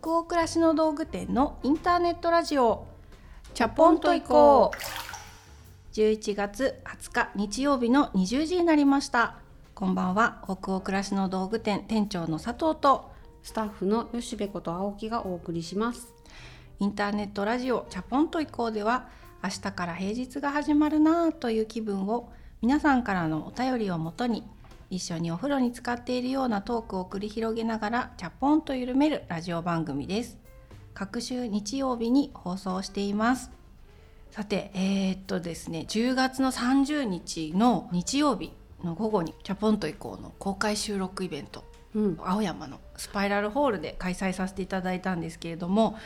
北欧暮らしの道具店のインターネットラジオ。チャポンと行こう。11月20日日曜日の20時になりました。こんばんは。北欧暮らしの道具店店長の佐藤とスタッフの吉部こと青木がお送りします。インターネットラジオチャポンと行こうでは明日から平日が始まるなぁという気分を皆さんからのお便りをもとに一緒にお風呂に浸かっているようなトークを繰り広げながらチャポンと緩めるラジオ番組です。各週日曜日に放送しています。さてえー、っとですね10月の30日の日曜日の午後にチャポンと以降の公開収録イベント、うん、青山のスパイラルホールで開催させていただいたんですけれども、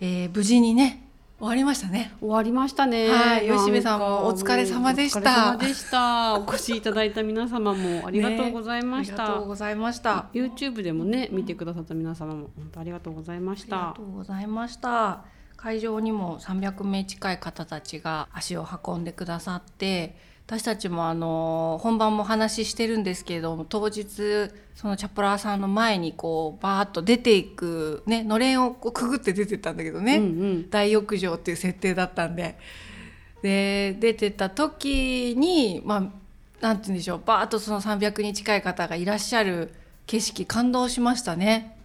えー、無事にね終わりましたね。終わりましたね。はい、吉部さんもお疲れ様でした。でした。お越しいただいた皆様もありがとうございました。ね、ありがとうございました。YouTube でもね見てくださった皆様も本当ありがとうございました。ありがとうございました。会場にも300名近い方たちが足を運んでくださって。私たちもあの本番も話してるんですけれども当日そのチャポラーさんの前にこうバーッと出ていくねのれんをこうくぐって出てったんだけどね、うんうん、大浴場っていう設定だったんで。で出てた時にまあなんて言うんでしょう。バーッとその300人近い方がいらっしゃる景色感動しましたね。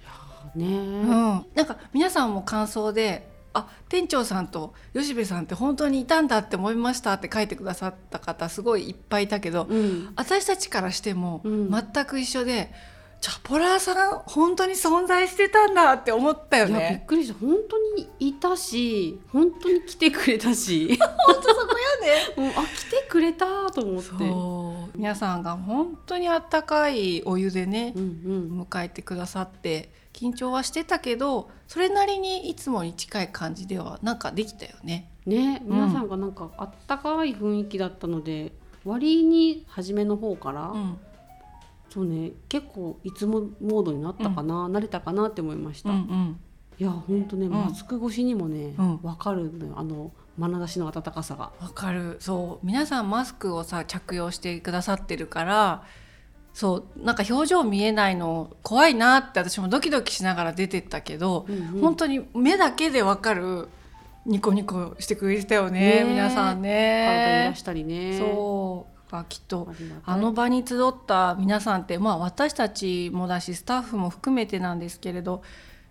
ね、うん、なんか皆さんも感想であ店長さんと吉部さんって本当にいたんだって思いましたって書いてくださった方すごいいっぱいいたけど、うん、私たちからしても全く一緒で、うん、チャポラーさん本当に存在してたんだって思ったよね。びっくりした。本当にいたし本当に来てくれたし。本当そこやね。も うあ来てくれたと思って。皆さんが本当にあったかいお湯でね、うんうん、迎えてくださって。緊張はしてたけどそれなりにいつもに近い感じではなんかできたよね。ね皆さんがなんかあったかい雰囲気だったので、うん、割に初めの方から、うん、そうね結構いつもモードになったかな、うん、慣れたかなって思いました。うんうん、いや本当ね、マスク越しにもね、わかるのよあの眼差しの温かさが。わかる。そう皆さんマスクをさ着用してくださってるからそうなんか表情見えないの怖いなって私もドキドキしながら出てったけど、うんうん、本当に目だけでわかるニコニコしてくれてたよね、ね、皆さんね。ね。そうきっとあの場に集った皆さんってまあ私たちもだしスタッフも含めてなんですけれど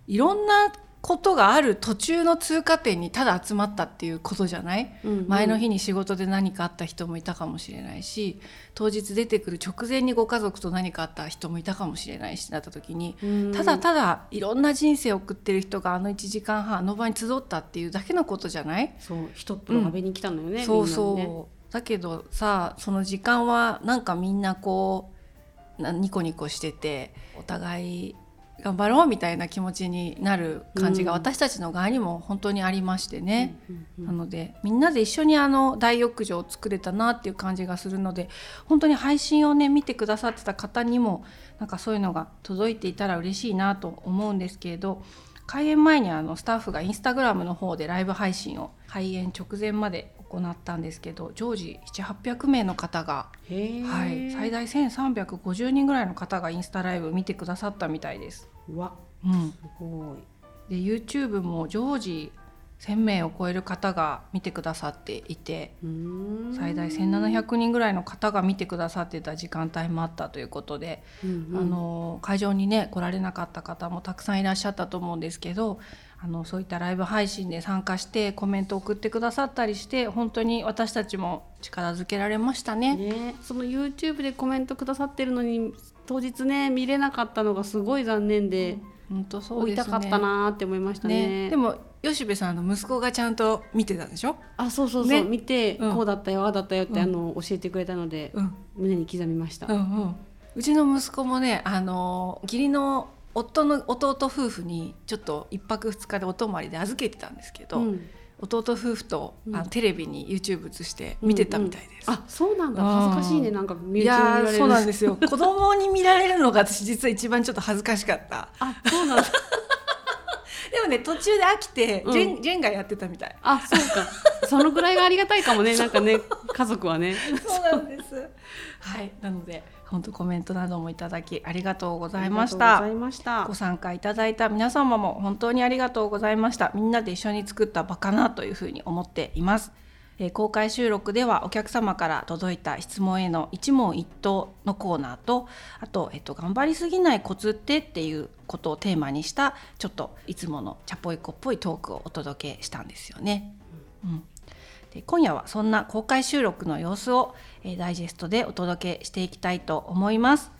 いろんなことがある途中の通過点にただ集まったっていうことじゃない、うんうん、前の日に仕事で何かあった人もいたかもしれないし当日出てくる直前にご家族と何かあった人もいたかもしれないしなった時に、うん、ただただいろんな人生を送ってる人があの1時間半あの場に集ったっていうだけのことじゃない？そう一っの壁に来たのよね、うん、そうそう、ね、だけどさその時間はなんかみんなこうニコニコしててお互い頑張ろうみたいな気持ちになる感じが私たちの側にも本当にありましてね、なのでみんなで一緒にあの大浴場を作れたなっていう感じがするので本当に配信をね見てくださってた方にもなんかそういうのが届いていたら嬉しいなと思うんですけれど開演前にあのスタッフがインスタグラムの方でライブ配信を開演直前まで行ったんですけど常時7800名の方が、はい、最大1350人ぐらいの方がインスタライブ見てくださったみたいです。わ、うん、すごい。で YouTube も常時1,000名を超える方が見てくださっていて最大1,700人ぐらいの方が見てくださってた時間帯もあったということで、うんうん、あの会場にね来られなかった方もたくさんいらっしゃったと思うんですけどあのそういったライブ配信で参加してコメントを送ってくださったりして本当に私たちも力づけられましたね。ね。その YouTube でコメントくださってるのに当日ね見れなかったのがすごい残念で。本当そうですね。たかったなって思いましたね、ね、でも吉部さんの息子がちゃんと見てたんでしょ？あそうそうそう、ね、見て、こうだったよああだったよって、うん、あの教えてくれたので、うん、胸に刻みました、うんうん、うちの息子もねあの義理の夫の弟夫婦にちょっと1泊2日でお泊まりで預けてたんですけど、弟夫婦と、あのテレビに YouTube 映して見てたみたいです。うんうん、あそうなんだ。恥ずかしいね。なんかいやそうなんですよ。子供に見られるのが私実は一番ちょっと恥ずかしかった。あそうなんだ。でもね途中で飽きて、うん、ジェンジェンガやってたみたい。あそうか。そのぐらいがありがたいかもね。なんかね家族はね。そうなんです。はい。なので本当コメントなどもいただきありがとうございました。ご参加いただいた皆様も本当にありがとうございました。みんなで一緒に作った場かなというふうに思っています。え公開収録ではお客様から届いた質問への一問一答のコーナーとあと、えっと、頑張りすぎないコツってっていうことをテーマにしたちょっといつものチャポイコっぽいトークをお届けしたんですよね。うん、で今夜はそんな公開収録の様子を、えダイジェストでお届けしていきたいと思います。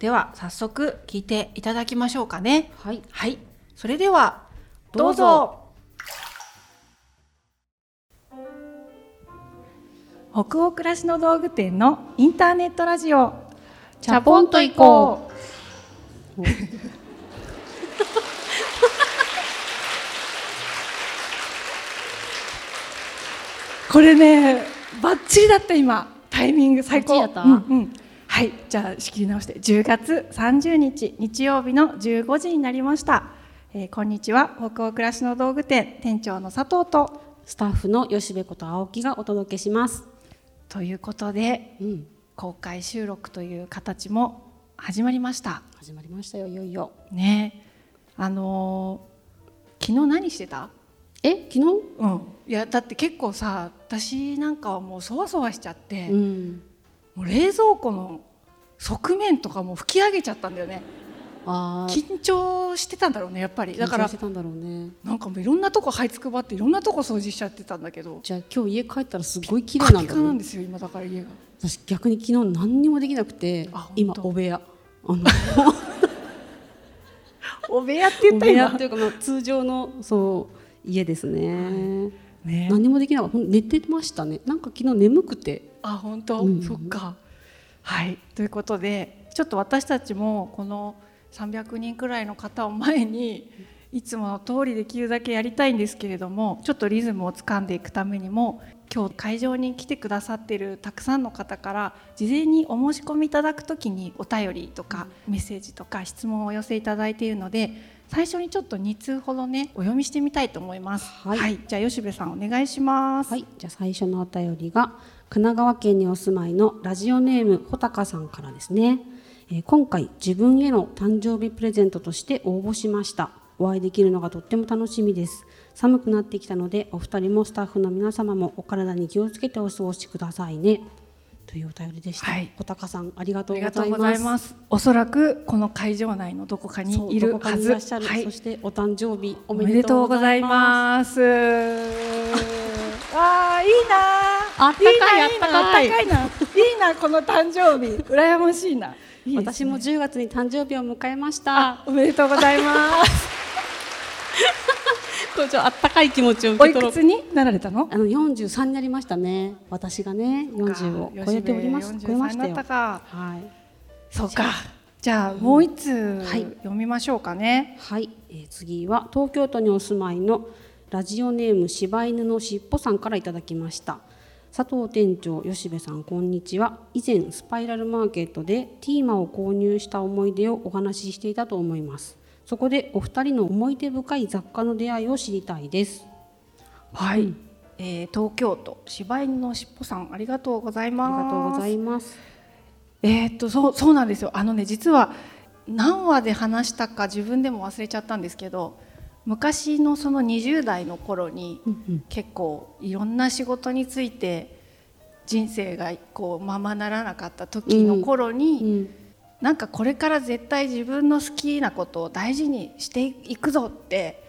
では早速聞いていただきましょうかね。はい、はい、それではどうぞ。北欧暮らしの道具店のインターネットラジオ。チャポンと行こう。これねバッチリだった今タイミング最高、うんうん、はいじゃあ仕切り直して。10月30日日曜日の15時になりました、えー、こんにちは。北欧暮らしの道具店店長の佐藤と。スタッフの吉部こと青木がお届けします。ということで、うん、公開収録という形も始まりました。始まりましたよいよいよ。ね。あのー、昨日何してた？え昨日？うん。いやだって結構さ私なんかはもうそわそわしちゃって、うん、もう冷蔵庫の側面とかも吹き上げちゃったんだよね。緊張してたんだろうねやっぱり。だからなんかもういろんなとこ這いつくばっていろんなとこ掃除しちゃってたんだけど。じゃあ今日家帰ったらすごい綺麗なんだ、ね、なんですよ今だから家が。私逆に昨日何にもできなくて今お部屋。お部屋って言ったら今っていうか、まあ、通常のそう家ですね、ね。何もできなかった。寝てましたね。なんか昨日眠くて。あ本当、うん、そっか。はい。ということでちょっと私たちもこの「300人くらいの方を前にいつもの通りできるだけやりたいんですけれどもちょっとリズムをつかんでいくためにも今日会場に来てくださってるたくさんの方から事前にお申し込みいただく時にお便りとかメッセージとか質問をお寄せいただいているので最初にちょっと2通ほどねお読みしてみたいと思います。はい、はい、じゃあ吉部さんお願いします。はい、じゃあ最初のお便りが神奈川県にお住まいのラジオネーム穂高さんからですね。え今回自分への誕生日プレゼントとして応募しましたお会いできるのがとっても楽しみです寒くなってきたのでお二人もスタッフの皆様もお体に気をつけてお過ごしくださいねというお便りでした。はい、小高さんありがとうございます。おそらくこの会場内のどこかにいるはず。はい、そしてお誕生日おめでとうございます。ああいいな。あったかいあったかい。いいなこの誕生日羨ましいな。いいね、私も10月に誕生日を迎えましたおめでとうございますこれあったかい気持ちを受け取ろう。になられたの？あの43になりましたね。私がね40を超えております。超えましたよ。はい。そうか。じゃあもう一通、はい、読みましょうかね。はい、えー、次は東京都にお住まいのラジオネーム柴犬のしっぽさんからいただきました。佐藤店長吉部さんこんにちは。以前スパイラルマーケットでティーマを購入した思い出をお話ししていたと思いますそこでお二人の思い出深い雑貨の出会いを知りたいです。はい、うん、えー、東京都柴犬のしっぽさんありがとうございます。ありがとうございます。えー、っとそうそうなんですよ。あのね実は何話で話したか自分でも忘れちゃったんですけど昔のその20代の頃に結構いろんな仕事について人生がこうままならなかった時の頃に、なんかこれから絶対自分の好きなことを大事にしていくぞって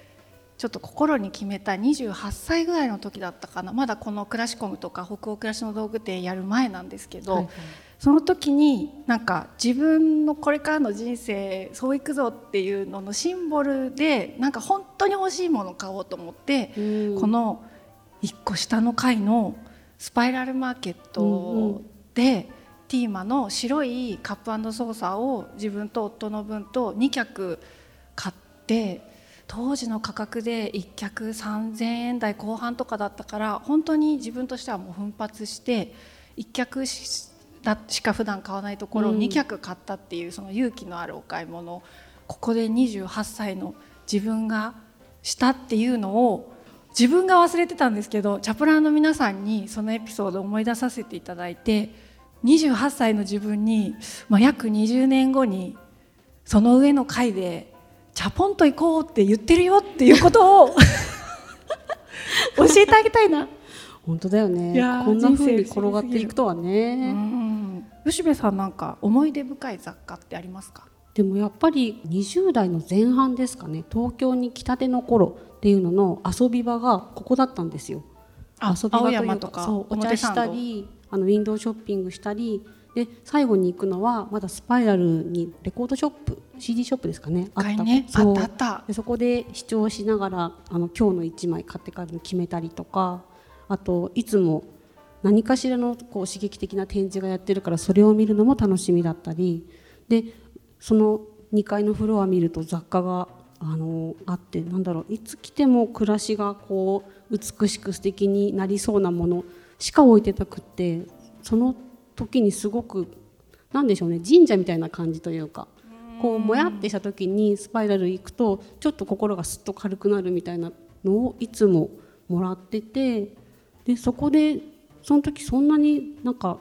ちょっと心に決めた28歳ぐらいの時だったかな。まだこのクラシコムとか北欧暮らしの道具店やる前なんですけど、はいはい。その時になんか自分のこれからの人生そういくぞっていうののシンボルでなんか本当に欲しいものを買おうと思って、うん、この1個下の階のスパイラルマーケットで、ティーマの白いカップソーサーを自分と夫の分と2脚買って当時の価格で1脚3,000円台後半とかだったから本当に自分としてはもう奮発して1脚だしか普段買わないところを2脚買ったっていうその勇気のあるお買い物ここで28歳の自分がしたっていうのを自分が忘れてたんですけどチャプラーの皆さんにそのエピソードを思い出させていただいて28歳の自分に、まあ、約20年後にその上の階で「チャポンと行こう」って言ってるよっていうことを 教えてあげたいな。本当だよねこんな風に転がっていくとはね。吉部さんなんか思い出深い雑貨ってありますか？でもやっぱり20代の前半ですかね東京に来たての頃っていうのの遊び場がここだったんですよ。遊び場というかそうお茶したりあのウィンドウショッピングしたりで最後に行くのはまだスパイラルにレコードショップ CD ショップですかねあったねそあった。でそこで視聴しながらあの今日の1枚買ってから決めたりとかあといつも何かしらのこう刺激的な展示がやってるからそれを見るのも楽しみだったりでその2階のフロア見ると雑貨があのあってなんだろういつ来ても暮らしがこう美しく素敵になりそうなものしか置いてなくってその時にすごくなんでしょうね神社みたいな感じというかこうもやってした時にスパイラル行くとちょっと心がすっと軽くなるみたいなのをいつももらっててでそこでその時そんなになんか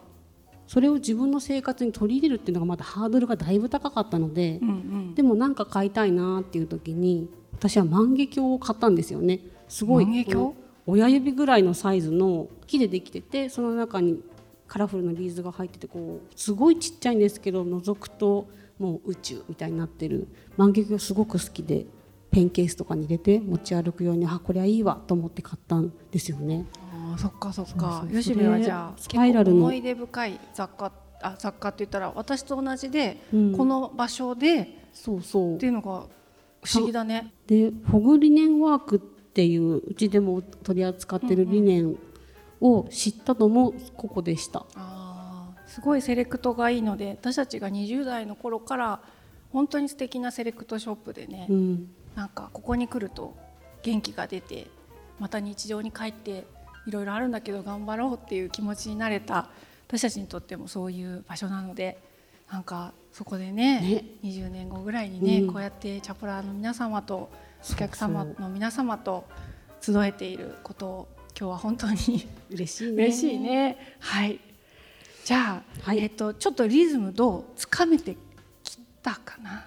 それを自分の生活に取り入れるっていうのがまだハードルがだいぶ高かったので、うんうん、でも何か買いたいなっていう時に私は万華鏡を買ったんですよね。すごい親指ぐらいのサイズの木でできててその中にカラフルなビーズが入っててこうすごいちっちゃいんですけど覗くともう宇宙みたいになってる。万華鏡すごく好きでペンケースとかに入れて持ち歩くようにあこれはいいわと思って買ったんですよね。あそっかそっか。吉部はじゃあスパイラルの思い出深い雑貨あ雑貨って言ったら私と同じで、うん、この場所でそうそう。っていうのが不思議だね。でホグリネンワークっていううちでも取り扱ってる理念を知ったのもここでした。うんうんすごいセレクトがいいので私たちが20代の頃から本当に素敵なセレクトショップでね、うん、なんかここに来ると元気が出てまた日常に帰っていろいろあるんだけど頑張ろうっていう気持ちになれた私たちにとってもそういう場所なのでなんかそこでねね。20年後ぐらいにね、うん、こうやってチャポラーの皆様とお客様の皆様と集えていることを今日は本当に 嬉しいね。嬉しいね。はい。じゃあ、はい、えっと、ちょっとリズムどうつかめてきたかな、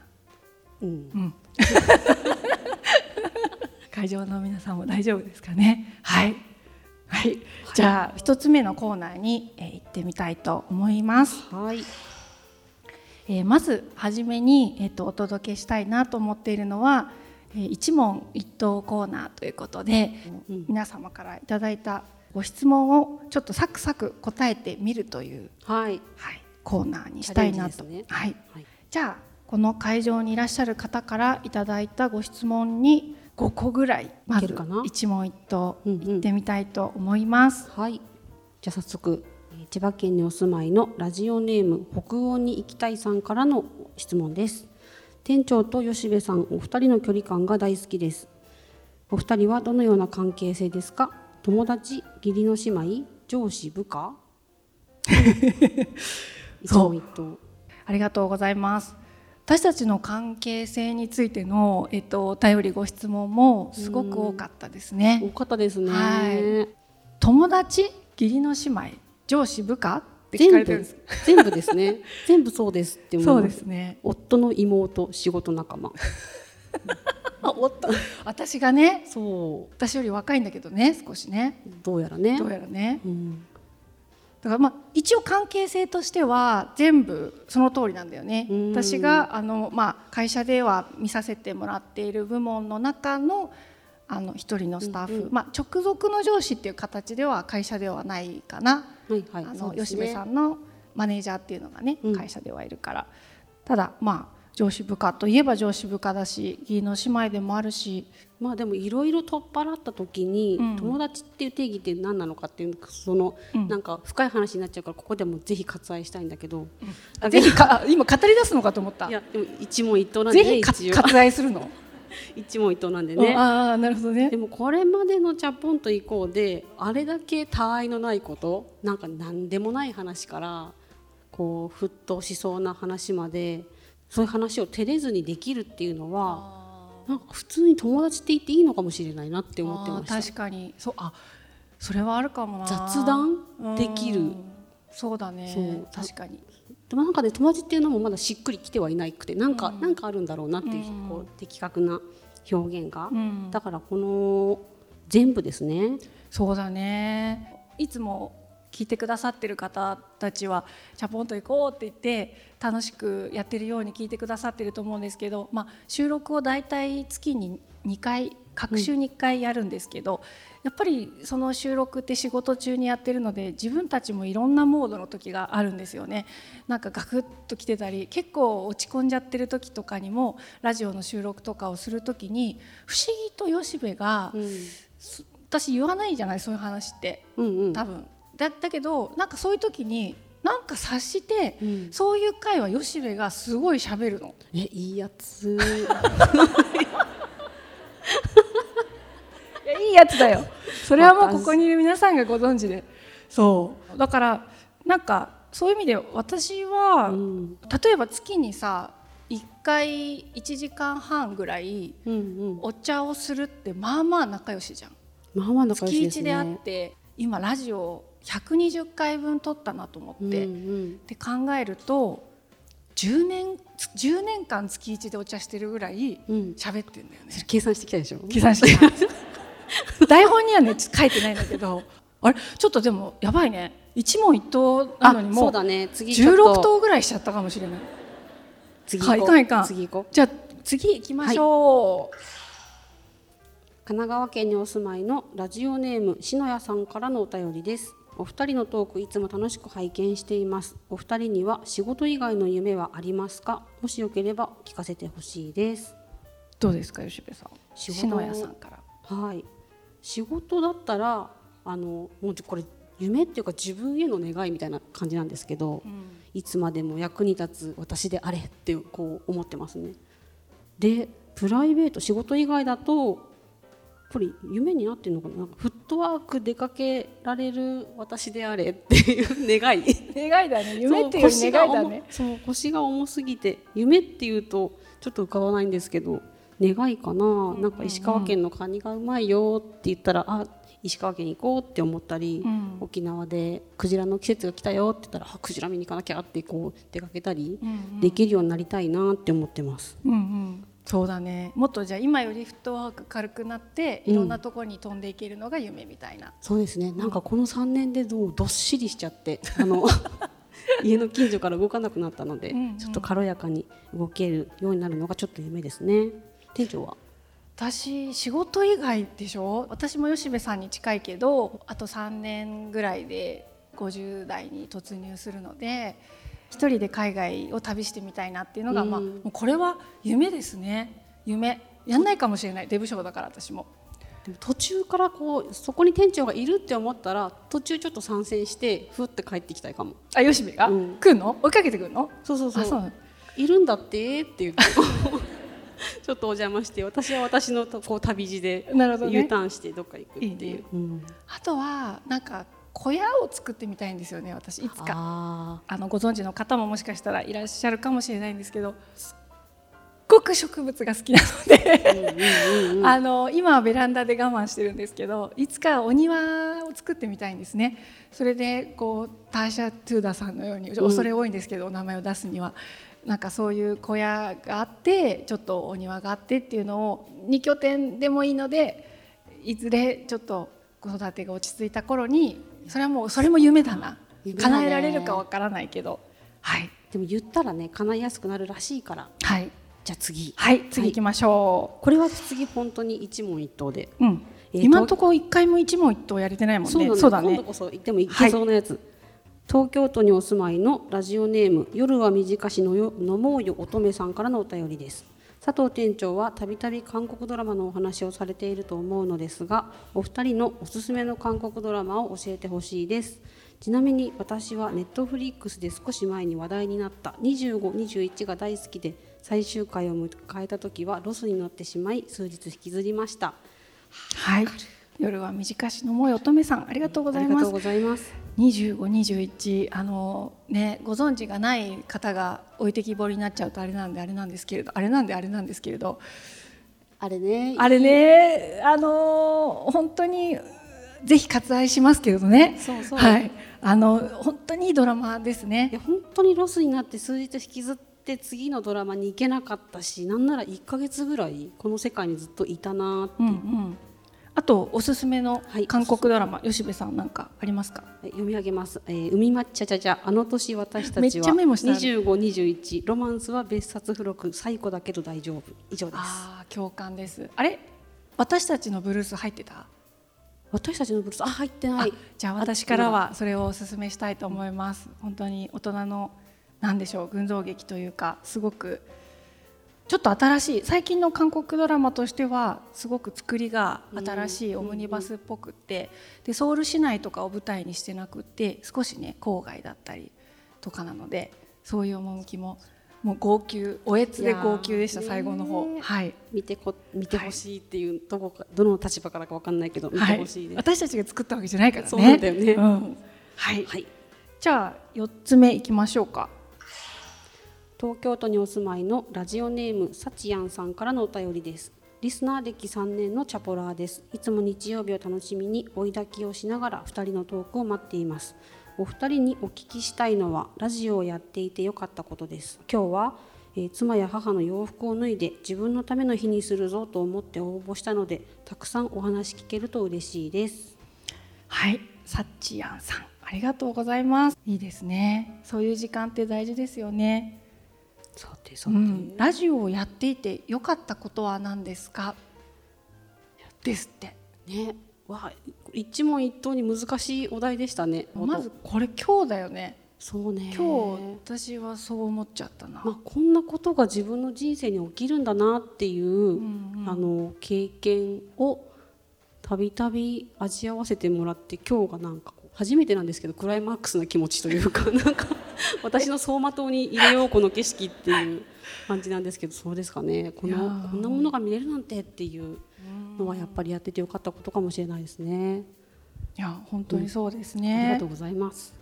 うん、うん、会場の皆さんも大丈夫ですかね？はい、はい、じゃあ一つ目のコーナーに、えー、行ってみたいと思います。はい。えー、まず初めにえっ、ー、とお届けしたいなと思っているのは、えー、一問一答コーナーということで、うん、皆様からいただいたご質問をちょっとサクサク答えてみるという、はい、はい、コーナーにしたいなと、ね、はい、はい、じゃあこの会場にいらっしゃる方からいただいたご質問に5個ぐらいまず一問一答いってみたいと思います。うんうん、はい、じゃあ早速千葉県にお住まいのラジオネーム北欧に行きたいさんからの質問です。店長と吉部さんお二人の距離感が大好きです。お二人はどのような関係性ですか？友達義理の姉妹上司部下？そう。ありがとうございます。私たちの関係性についての、えっと、お便りご質問もすごく多かったですね。多かったですね、はい、友達義理の姉妹上司部下？って聞かれてるんです。全部ですね。全部そうですってそうですね。夫の妹仕事仲間。夫。私がねそう。私より若いんだけどね少しね。どうやらね。どうやらね、うん、だからまあ一応関係性としては全部その通りなんだよね。私があの、まあ、会社では見させてもらっている部門の中のあの一人のスタッフ、うんうん、まあ、直属の上司っていう形では会社ではないかな、はいはい、あの、ね、吉部さんのマネージャーっていうのがね、会社ではいるから。ただまあ上司部下といえば上司部下だし義理の姉妹でもあるし。まあでもいろいろ取っ払った時に、うん、友達っていう定義って何なのかっていうその、うん、なんか深い話になっちゃうからここでもぜひ割愛したいんだけど、うん、ぜひか今語り出すのかと思った。いやでも一問一答なんでぜひ割愛するの？一問一答なんでね。ああなるほどね。でもこれまでの「チャポンと行こうで」あれだけ他愛のないことなんか何でもない話からこう沸騰しそうな話まで。そういう話を照れずにできるっていうのはなんか普通に友達って言っていいのかもしれないなって思ってました。確かに。そうあそれはあるかもな。雑談できる。そうだね。確かにでもなんかね友達っていうのもまだしっくりきてはいないくてなんか、うん、なんかあるんだろうなっていう,、こう的確な表現が、うん、だからこの全部ですね。そうだね。いつも聞いてくださってる方たちは「チャポンと行こう」って言って楽しくやってるように聞いてくださってると思うんですけど、まあ、収録を大体月に2回各週に1回やるんですけど、うん、やっぱりその収録って仕事中にやってるので自分たちもいろんなモードの時があるんですよね。なんかガクッと来てたり結構落ち込んじゃってる時とかにもラジオの収録とかをする時に不思議と吉部が、うん、私言わないじゃないそういう話って、うんうん、多分。だだけどなんかそういう時になんか察して、うん、そういう回は吉部がすごい喋るの。えいいやつ いやいいやつだよ。それはもうここにいる皆さんがご存知で。そう。だからなんかそういう意味で私は、うん、例えば月にさ1回1時間半ぐらいお茶をするってまあまあ仲良しじゃん。まあまあ仲良しですね、月1であって今ラジオ120回分撮ったなと思って、うんうん、って考えると10年10年間月1でお茶してるぐらい喋ってんだよね、うん、計算してきたでしょ？計算してきた 台本にはね書いてないんだけど。あれ？ちょっとでもやばいね。一問一答なのにもうだね。次16答ぐらいしちゃったかもしれない。次行こう、はい、かんいかん次行こう。じゃあ次行きましょう、はい。神奈川県にお住まいのラジオネーム篠谷さんからのお便りですお二人のトークいつも楽しく拝見しています。お二人には仕事以外の夢はありますか？もしよければ聞かせてほしいです。どうですか吉部さん。篠谷さんから。はい。仕事だったらあのもうこれ夢っていうか自分への願いみたいな感じなんですけど、うん、いつまでも役に立つ私であれってこう思ってますね。でプライベート仕事以外だとぱり夢になってるのかななんかフットワーク出かけられる私であれっていう願い。願いだね。夢っていう願いだね。そう腰が重すぎて夢っていうとちょっと浮かばないんですけど願いかな。なんか石川県のカニがうまいよって言ったらあ石川県行こうって思ったり、うん、沖縄でクジラの季節が来たよって言ったらあクジラ見に行かなきゃってこう出かけたり、できるようになりたいなって思ってます。うんうんそうだね。もっとじゃあ今よりフットワーク軽くなっていろんなところに飛んでいけるのが夢みたいな、うん、そうですね。なんかこの3年でどうどっしりしちゃってあの 家の近所から動かなくなったので、うんうん、ちょっと軽やかに動けるようになるのがちょっと夢ですね。店長は？私仕事以外でしょ？私も吉部さんに近いけどあと3年ぐらいで50代に突入するので一人で海外を旅してみたいなっていうのが、うん、まあ、これは夢ですね。夢。やんないかもしれない。デブ賞だから私も。でも途中からこうそこに店長がいるって思ったら途中ちょっと参戦してふって帰ってきたいかも。あ吉部が、うん、来るの？追いかけてくるの？そうそうそう。いるんだってって言って ちょっとお邪魔して私は私のこう旅路で U ターンしてどっか行くっていう、ね。うん、あとはなんか小屋を作ってみたいんですよね私。いつか。あのご存知の方ももしかしたらいらっしゃるかもしれないんですけどすっごく植物が好きなのであの今はベランダで我慢してるんですけどいつかお庭を作ってみたいんですね。それでこうターシャ・トゥーダさんのように恐れ多いんですけど、お名前を出すには。なんかそういう小屋があってちょっとお庭があってっていうのを2拠点でもいいのでいずれちょっと子育てが落ち着いた頃にそれはもうそれも夢だな。叶えられるかわからないけど。はい。でも言ったらね叶いやすくなるらしいから。はい。じゃあ次。はい次行きましょう、これは次本当に一問一答で、うん。えー、今のところ一回も一問一答やれてないもんね。そうだね。今度こそ言ってもいけそうなやつ、はい、東京都にお住まいのラジオネーム夜は短しのよ飲もうよ乙女さんからのお便りです佐藤店長はたびたび韓国ドラマのお話をされていると思うのですがお二人のおすすめの韓国ドラマを教えてほしいです。ちなみに私はネットフリックスで少し前に話題になった2521が大好きで最終回を迎えた時はロスに乗ってしまい数日引きずりました。はい。夜は短しのもい乙女さんありがとうございますありがとうございます25、21あのねご存知がない方が置いてきぼりになっちゃうとあれなんであれなんですけれどあれなんであれなんですけれどあれね。あれね。あの本当にぜひ割愛しますけどね。そうそう。はい。あの本当にいいドラマですね。いや本当にロスになって数日引きずって次のドラマに行けなかったしなんなら1か月ぐらいこの世界にずっといたなって、うんうん、あとおすすめの韓国ドラマ、はい、吉部さんなんかありますか？読み上げます、えー、海抹茶茶茶あの年私たちは2521ロマンスは別冊付録最古だけど大丈夫。以上です。あ共感です。あれ？私たちのブルース入ってた？私たちのブルース？あ入ってない。じゃあ私からはそれをお勧めしたいと思います。本当に大人の何でしょう群像劇というかすごくちょっと新しい最近の韓国ドラマとしてはすごく作りが新しいオムニバスっぽくってでソウル市内とかを舞台にしてなくって少しね郊外だったりとかなのでそういう趣ももう号泣おえつで号泣でした最後の方。はい。見てこ見てほしいっていう、どこかどの立場からかわかんないけど見てほしいです、私たちが作ったわけじゃないからね。そうだよね、うん、はい、はい、じゃあ四つ目いきましょうか東京都にお住まいのラジオネームさちやんさんからのお便りです。リスナー歴3年のチャポラーです。いつも日曜日を楽しみに追い抱きをしながら2人のトークを待っています。お二人にお聞きしたいのはラジオをやっていてよかったことです。今日は、えー、妻や母の洋服を脱いで自分のための日にするぞと思って応募したのでたくさんお話聞けると嬉しいです。はい。サッチヤンさんありがとうございます。いいですね。そういう時間って大事ですよね。さてさて、うん、ラジオをやっていてよかったことは何ですか？ですって。ね。わ一問一答に難しいお題でしたねまずこれ今日だよね。そうね。今日私はそう思っちゃったな、まあ、こんなことが自分の人生に起きるんだなっていう、うんうん、あの経験をたびたび味わわせてもらって今日がなんか初めてなんですけどクライマックスな気持ちというか なんか私の走馬灯に入れようこの景色っていう感じなんですけどそうですかね。このこんなものが見れるなんてっていうのはやっぱりやっててよかったことかもしれないですね。いや本当にそうですね、うん、ありがとうございます。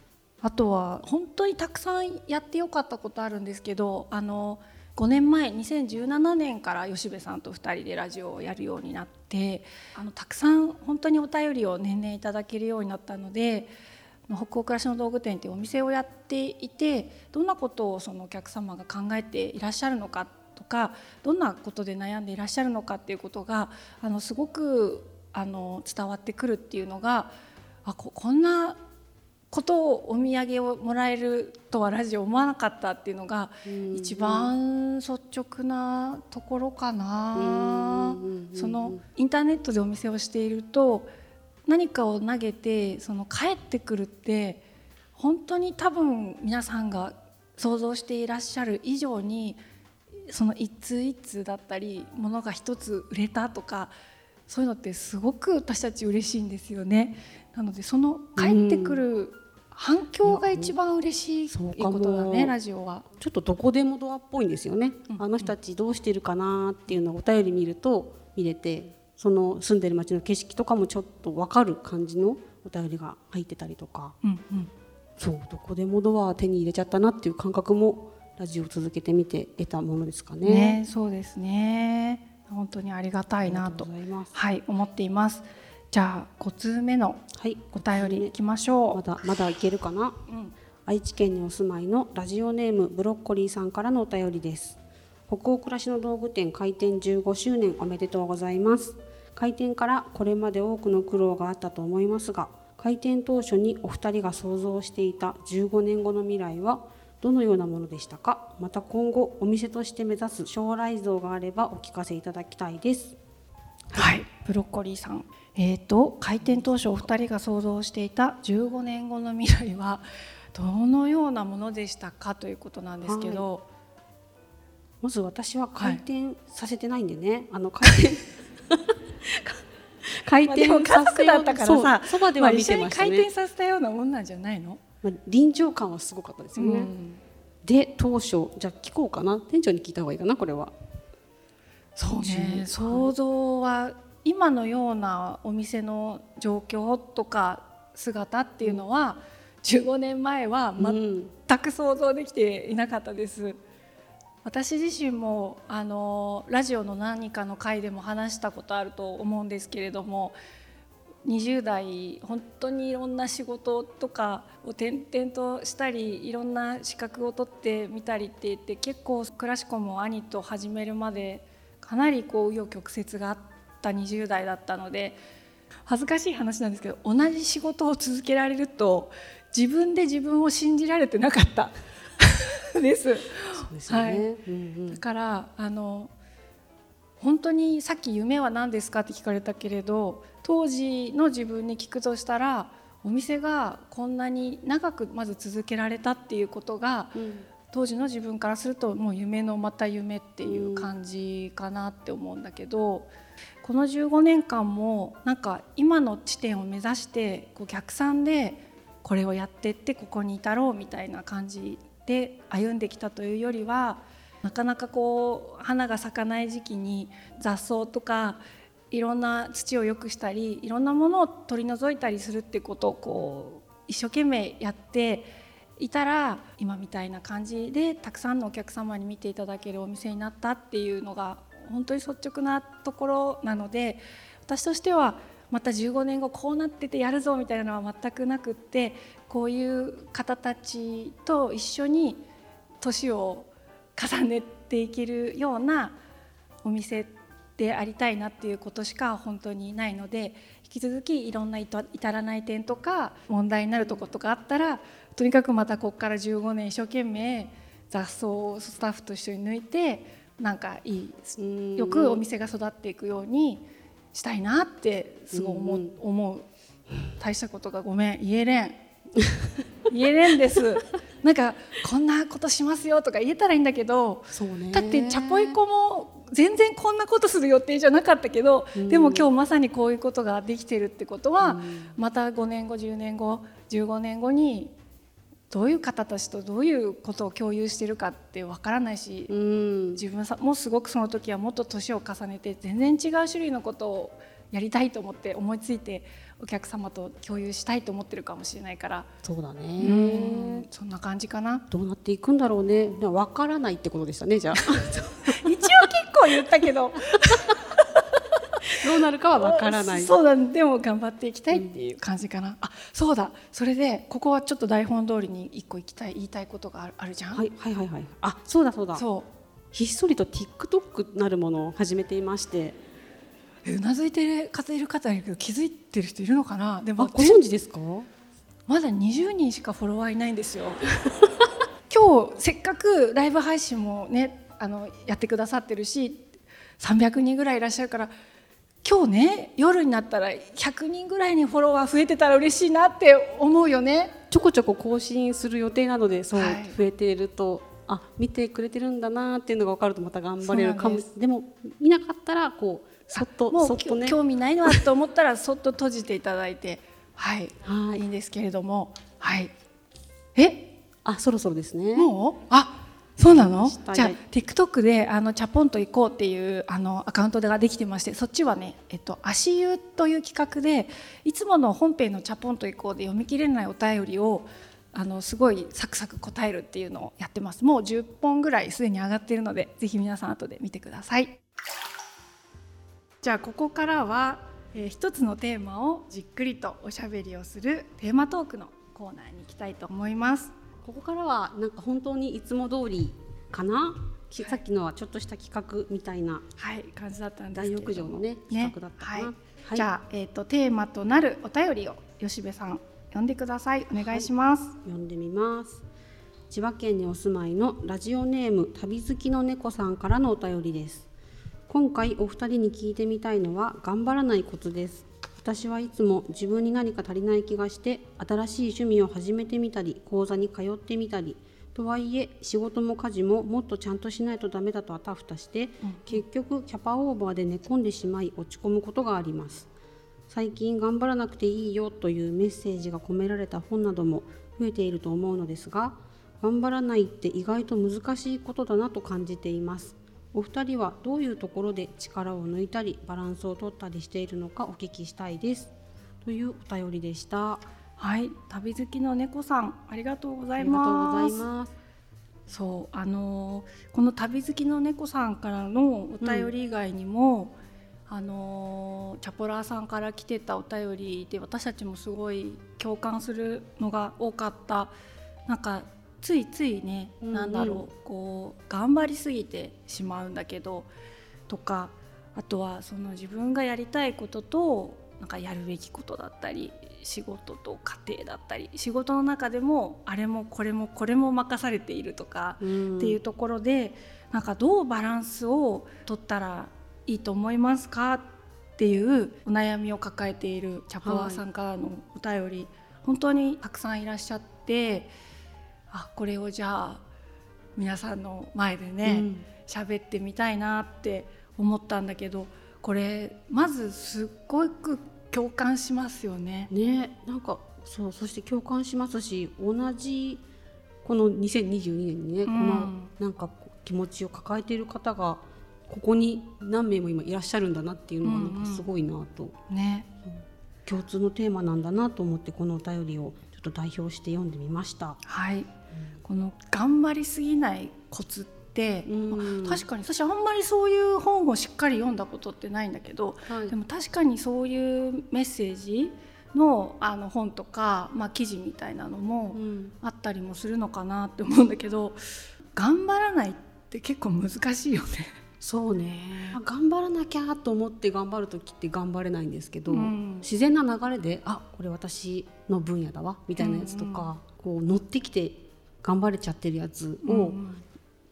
あとは本当にたくさんやってよかったことあるんですけどあの5年前2017年から吉部さんと2人でラジオをやるようになっであのたくさん本当にお便りを年々いただけるようになったので北欧暮らしの道具店っていうお店をやっていてどんなことをそのお客様が考えていらっしゃるのかとかどんなことで悩んでいらっしゃるのかっていうことがあのすごくあの伝わってくるっていうのがあここんなことをお土産をもらえるとはラジオ思わなかったっていうのが一番率直なところかな。そのインターネットでお店をしていると何かを投げてその帰ってくるって本当に多分皆さんが想像していらっしゃる以上にその一通一通だったりものが一つ売れたとかそういうのってすごく私たち嬉しいんですよね。なのでその帰ってくる反響が一番嬉しいっていうことだね、ラジオは。ちょっとどこでもドアっぽいんですよね。うん、あの人たちどうしてるかなっていうのをお便り見ると見れてその住んでる街の景色とかもちょっと分かる感じのお便りが入ってたりとか、うんうん、そうどこでもドア手に入れちゃったなっていう感覚もラジオを続けてみて得たものですかね。ねそうですね本当にありがたいなとはい思っています。じゃあ5通目のお便りいきましょう。まだまだいけるかな、うん、愛知県にお住まいのラジオネームブロッコリーさんからのお便りです。北欧暮らしの道具店開店15周年おめでとうございます。開店からこれまで多くの苦労があったと思いますが開店当初にお二人が想像していた15年後の未来はどのようなものでしたか？また今後お店として目指す将来像があればお聞かせいただきたいです。はい、ブロッコリーさんえーと、開店当初お二人が想像していた15年後の未来はどのようなものでしたかということなんですけど、はい、まず私は開店させてないんでね、はい、あの開店回転させだったからさそばでは見てましたね、回転させたようなもんなんじゃないの、まあ、臨場感はすごかったですよね、うん、で当初じゃあ聞こうかな店長に聞いた方がいいかなこれはそうね想像は今のようなお店の状況とか姿っていうのは、うん、15年前は全く想像できていなかったです。うん私自身もあのラジオの何かの回でも話したことあると思うんですけれども20代本当にいろんな仕事とかを転々としたりいろんな資格を取ってみたりって言って結構クラシコも兄と始めるまでかなりこう紆余曲折があった20代だったので恥ずかしい話なんですけど同じ仕事を続けられると自分で自分を信じられてなかった。です。はい、だからあの本当にさっき夢は何ですかって聞かれたけれど当時の自分に聞くとしたらお店がこんなに長くまず続けられたっていうことが、うん、当時の自分からするともう夢のまた夢っていう感じかなって思うんだけど、うん、この15年間もなんか今の地点を目指してこう逆算でこれをやってってここに至ろうみたいな感じで歩んできたというよりはなかなかこう花が咲かない時期に雑草とかいろんな土を良くしたりいろんなものを取り除いたりするってことをこう一生懸命やっていたら今みたいな感じでたくさんのお客様に見ていただけるお店になったっていうのが本当に率直なところなので私としてはまた15年後こうなっててやるぞみたいなのは全くなくってこういう方たちと一緒に年を重ねていけるようなお店でありたいなっていうことしか本当にないので引き続きいろんな至らない点とか問題になるとことかあったらとにかくまたここから15年一生懸命雑草をスタッフと一緒に抜いてなんかいいよくお店が育っていくようにしたいなってすごい思う思う。大したことがごめん言えれん。言えれんです。なんかこんなことしますよとか言えたらいいんだけどだってチャポイコも全然こんなことする予定じゃなかったけど、うん、でも今日まさにこういうことができてるってことは、うん、また5年後10年後15年後にどういう方たちとどういうことを共有してるかってわからないし、うん、自分もすごくその時はもっと年を重ねて全然違う種類のことをやりたいと思って思いついてお客様と共有したいと思ってるかもしれないから。そうだね。そんな感じかな。どうなっていくんだろうね。わからないってことでしたねじゃあ。一応結構言ったけど どうなるかはわからない。そうだでも頑張っていきたいっていう感じかな、うん、あそうだ。それでここはちょっと台本通りに一個行きたい言いたいことがあるじゃん、はい、はいはい。はいあそうだそうだ。そう。ひっそりと TikTok なるものを始めていまして。うなずいてる方いる方いるけど気づいてる人いるのかな？でもご存知ですか？まだ20人しかフォロワーいないんですよ。今日せっかくライブ配信もねあのやってくださってるし300人ぐらいいらっしゃるから今日ね夜になったら100人ぐらいにフォロワー増えてたら嬉しいなって思うよね。ちょこちょこ更新する予定なのでそう、はい、増えているとあ見てくれてるんだなっていうのが分かるとまた頑張れるかも。でも見なかったらこうそっともうそっと、ね、興味ないなと思ったらそっと閉じていただいてはい。はい。いいんですけれども。はい。え？あそろそろですね。もう？あそうなの？じゃあ TikTok であのチャポンと行こうっていうあのアカウントができてましてそっちはね、えっと、足湯という企画でいつもの本編のチャポンと行こうで読み切れないお便りをあのすごいサクサク答えるっていうのをやってます。もう10本ぐらいすでに上がっているのでぜひ皆さん後で見てください。じゃあここからは、えー、一つのテーマをじっくりとおしゃべりをするテーマトークのコーナーに行きたいと思いますここからはなんか本当にいつも通りかな、はい、さっきのはちょっとした企画みたいな、はい、感じだったんですけ大浴場のね企画だったかな、ねはい、じゃあ、えーと、テーマとなるお便りを吉部さん読んでください。お願いします、読んでみます。千葉県にお住まいのラジオネーム旅好きの猫さんからのお便りです。今回お二人に聞いてみたいのは頑張らないコツです私はいつも自分に何か足りない気がして新しい趣味を始めてみたり講座に通ってみたりとはいえ仕事も家事ももっとちゃんとしないとダメだとあたふたして、うん、結局キャパオーバーで寝込んでしまい落ち込むことがあります。最近頑張らなくていいよというメッセージが込められた本なども増えていると思うのですが頑張らないって意外と難しいことだなと感じていますお二人はどういうところで力を抜いたりバランスを取ったりしているのかお聞きしたいです。というお便りでした。はい。旅好きの猫さんありがとうございます。そうあのこの旅好きの猫さんからのお便り以外にも、うん、あのチャポラーさんから来てたお便りで私たちもすごい共感するのが多かった。なんかついついね、うんうん、なんだろうこう頑張りすぎてしまうんだけどとかあとはその自分がやりたいこととなんかやるべきことだったり仕事と家庭だったり仕事の中でもあれもこれもこれも任されているとかっていうところで、うん、なんかどうバランスを取ったらいいと思いますかっていうお悩みを抱えているチャポワさんからのお便り、はい、本当にたくさんいらっしゃってあこれをじゃあ皆さんの前でね喋、うん、ってみたいなって思ったんだけどこれまずすっごく共感しますよね。ねなんかそうそして共感しますし同じこの2022年にね、うん、このなんか気持ちを抱えている方がここに何名も今いらっしゃるんだなっていうのはなんかすごいなと、うん、ね、共通のテーマなんだなと思ってこのお便りをちょっと代表して読んでみました。はい、うん、この頑張りすぎないコツって、うん、確かに私あんまりそういう本をしっかり読んだことってないんだけど、はい、でも確かにそういうメッセージのあの本とか、まあ、記事みたいなのもあったりもするのかなって思うんだけど、頑張らないって結構難しいよね。そうね。頑張らなきゃと思って頑張る時って頑張れないんですけど、うん、自然な流れであこれ私の分野だわみたいなやつとか、うんうん、こう乗ってきて頑張れちゃってるやつを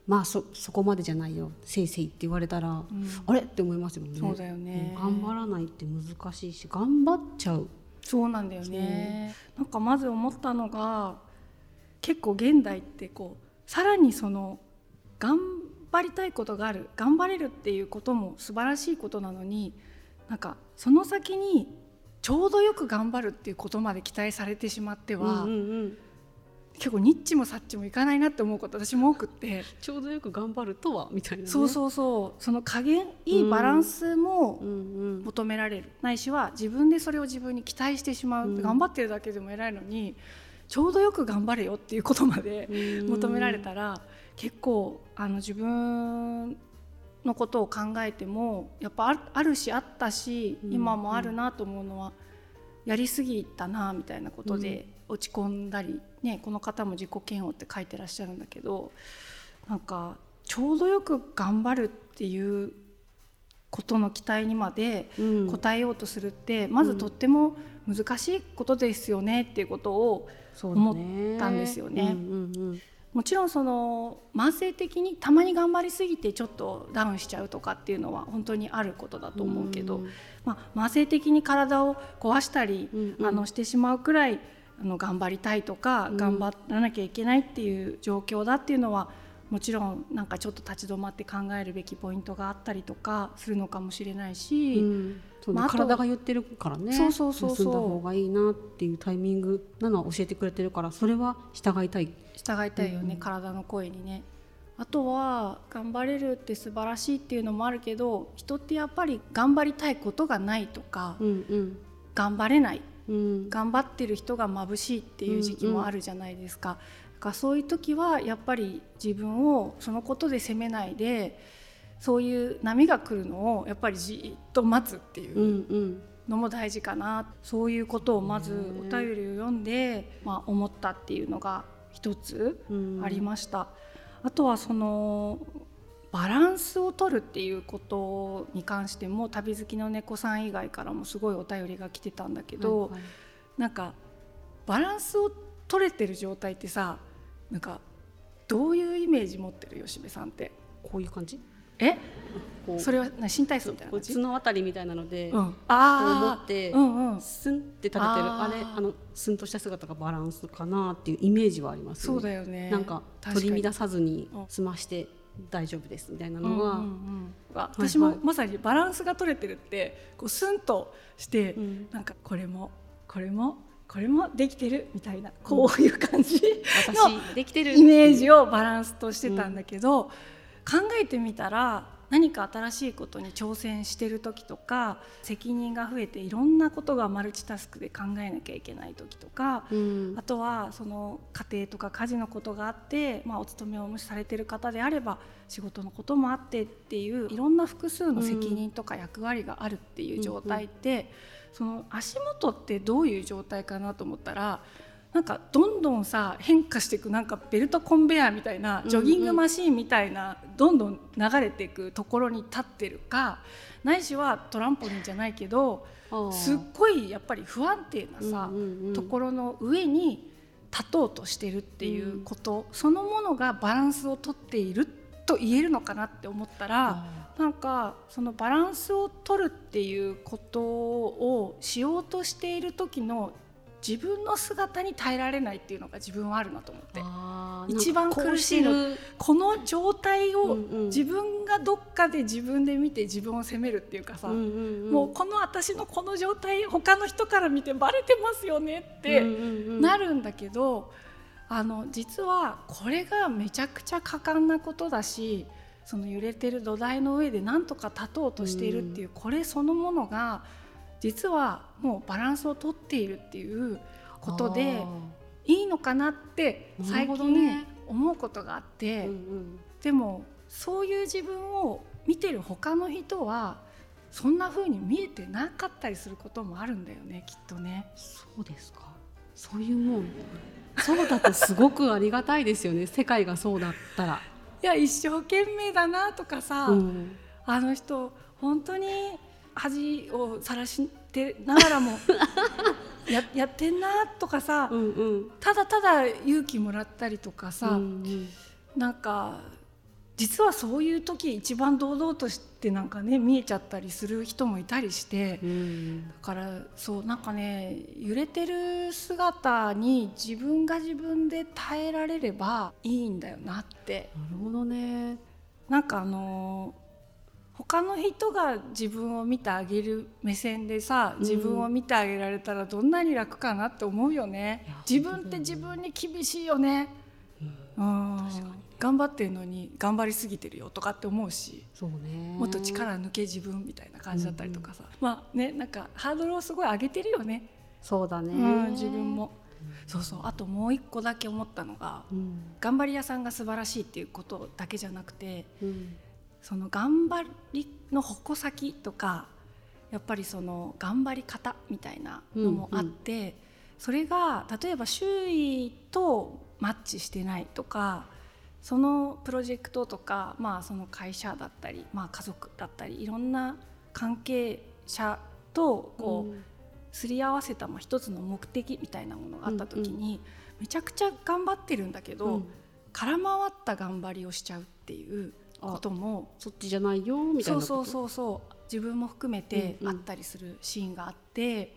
まあそそこまでじゃないよ。せいせいって言われたら、うん、あれ？って思いますもんね。そうだよね、頑張らないって難しいし頑張っちゃう。そうなんだよね。なんかまず思ったのが結構現代ってこうさらにその頑張りたいことがある頑張れるっていうことも素晴らしいことなのになんかその先にちょうどよく頑張るっていうことまで期待されてしまっては、うんうんうん結構ニッチもサッチもいかないなって思うこと私も多くって。ちょうどよく頑張るとはみたいな、ね、そうそうそう。その加減いいバランスも求められる、うんうん、ないしは自分でそれを自分に期待してしまう、うん、頑張ってるだけでも偉いのにちょうどよく頑張れよっていうことまで求められたら結構あの自分のことを考えてもやっぱあるしあったし今もあるなと思うのはやりすぎたなみたいなことで落ち込んだり、ね、この方も自己嫌悪って書いてらっしゃるんだけどなんかちょうどよく頑張るっていうことの期待にまで応えようとするって、うん、まずとっても難しいことですよねっていうことを思ったんですよね。もちろんその慢性的にたまに頑張りすぎてちょっとダウンしちゃうとかっていうのは本当にあることだと思うけど、うん、まあ、慢性的に体を壊したり、うんうん、あのしてしまうくらいあの頑張りたいとか、頑張らなきゃいけないっていう状況だっていうのはもちろんなんかちょっと立ち止まって考えるべきポイントがあったりとかするのかもしれないし、うん。まあ、体が言ってるからね。そうそうそうそう。休んだ方がいいなっていうタイミングなのは教えてくれてるからそれは従いたい。従いたいよね、うん、体の声にね。あとは頑張れるって素晴らしいっていうのもあるけど人ってやっぱり頑張りたいことがないとか、うんうん、頑張れないうん、頑張ってる人が眩しいっていう時期もあるじゃないですか。うんうん、そういう時はやっぱり自分をそのことで責めないでそういう波が来るのをやっぱりじっと待つっていうのも大事かな、そういうことをまずお便りを読んで、まあ、思ったっていうのが一つありました。あとはそのバランスを取るっていうことに関しても旅好きの猫さん以外からもすごいお便りが来てたんだけど、はいはい、なんかバランスを取れてる状態ってさなんかどういうイメージ持ってる吉部さんって？こういう感じ？え？それは新体操みたいな角あたりみたいなので、うん、あ持って、うんって立ててる。あれあのスンとした姿がバランスかなっていうイメージはあります、ね、そうだよね。なんか取り乱さずに済まして大丈夫ですみたいなのは、うんうんうん、私もまさにバランスが取れてるってこうスンとして、うん、なんかこれもこれもこれもできてるみたいなこういう感じのできてるイメージをバランスとしてたんだけど、考えてみたら何か新しいことに挑戦してる時とか責任が増えていろんなことがマルチタスクで考えなきゃいけない時とか、うん、あとはその家庭とか家事のことがあって、まあ、お勤めを無視されてる方であれば仕事のこともあってっていういろんな複数の責任とか役割があるっていう状態って、うんうん、その足元ってどういう状態かなと思ったらなんかどんどんさ変化していくなんかベルトコンベヤーみたいなジョギングマシーンみたいな、どんどん流れていくところに立ってるかないしはトランポリンじゃないけどすっごいやっぱり不安定なさ、ところの上に立とうとしてるっていうこと、そのものがバランスをとっていると言えるのかなって思ったら。なんかそのバランスを取るっていうことをしようとしている時の自分の姿に耐えられないっていうのが自分はあるなと思って。一番苦しいのこの状態を自分がどっかで自分で見て自分を責めるっていうかさ、もうこの私のこの状態他の人から見てバレてますよねってなるんだけど、あの実はこれがめちゃくちゃ果敢なことだしその揺れてる土台の上で何とか立とうとしているっていう、これそのものが実はもうバランスをとっているっていうことでいいのかなって最近ね思うことがあって、うんうん、でもそういう自分を見てる他の人はそんな風に見えてなかったりすることもあるんだよねきっとね。そうですか。そういうもん。そうだとすごくありがたいですよね。世界がそうだったら。いや一生懸命だなとかさ、うん、あの人本当に恥をさらしてながらも ややってんなとかさ、うんうん、ただただ勇気もらったりとかさ、うんうん、なんか実はそういう時一番堂々としてなんかね見えちゃったりする人もいたりして、うん、だからそうなんかね揺れてる姿に自分が自分で耐えられればいいんだよなって。なるほどね。なんかあのー他の人が自分を見てあげる目線でさ自分を見てあげられたらどんなに楽かなって思うよね、うん、自分って自分に厳しいよね、うん、頑張ってるのに頑張りすぎてるよとかって思うしそう、ね、もっと力抜け自分みたいな感じだったりとかさ、うん、まあねなんかハードルをすごい上げてるよね。そうだね、自分も。そうそう。あともう一個だけ思ったのが、頑張り屋さんが素晴らしいっていうことだけじゃなくて、その頑張りの矛先とかやっぱりその頑張り方みたいなのもあって、うんうん、それが例えば周囲とマッチしてないとかそのプロジェクトとか、まあ、その会社だったり、まあ、家族だったりいろんな関係者とこう、すり合わせた、まあ、一つの目的みたいなものがあった時に、うんうん、めちゃくちゃ頑張ってるんだけど、うん、空回った頑張りをしちゃうっていうこともそっちじゃないよみたいなそうそうそう自分も含めてあったりするシーンがあって、うんうん、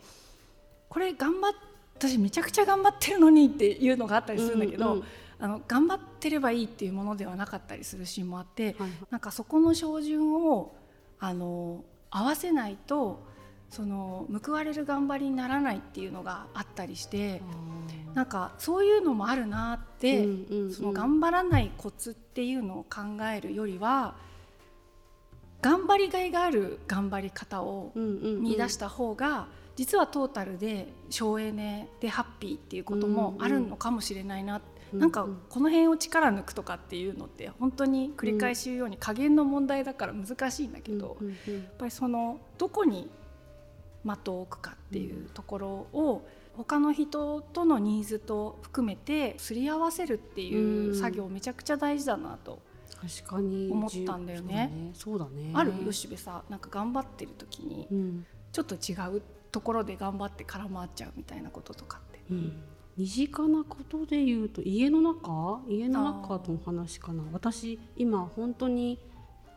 これ頑張っ私めちゃくちゃ頑張ってるのにっていうのがあったりするんだけど、うんうん、あの頑張ってればいいっていうものではなかったりするシーンもあって、はい、なんかそこの照準をあの合わせないとその報われる頑張りにならないっていうのがあったりしてなんかそういうのもあるなって、うんうんうん、その頑張らないコツっていうのを考えるよりは頑張りがいがある頑張り方を見出した方が、実はトータルで省エネでハッピーっていうこともあるのかもしれないな、うんうん、なんかこの辺を力抜くとかっていうのって本当に繰り返し言うように加減の問題だから難しいんだけど、やっぱりそのどこに的を置くかっていうところを他の人とのニーズと含めてすり合わせるっていう作業めちゃくちゃ大事だなと確かに思ったんだよね。そうだね。ある吉部さなんか頑張ってる時に、ちょっと違うところで頑張って空回っちゃうみたいなこととかって。うん。身近なことで言うと家の中？家の中の話かな。私今本当に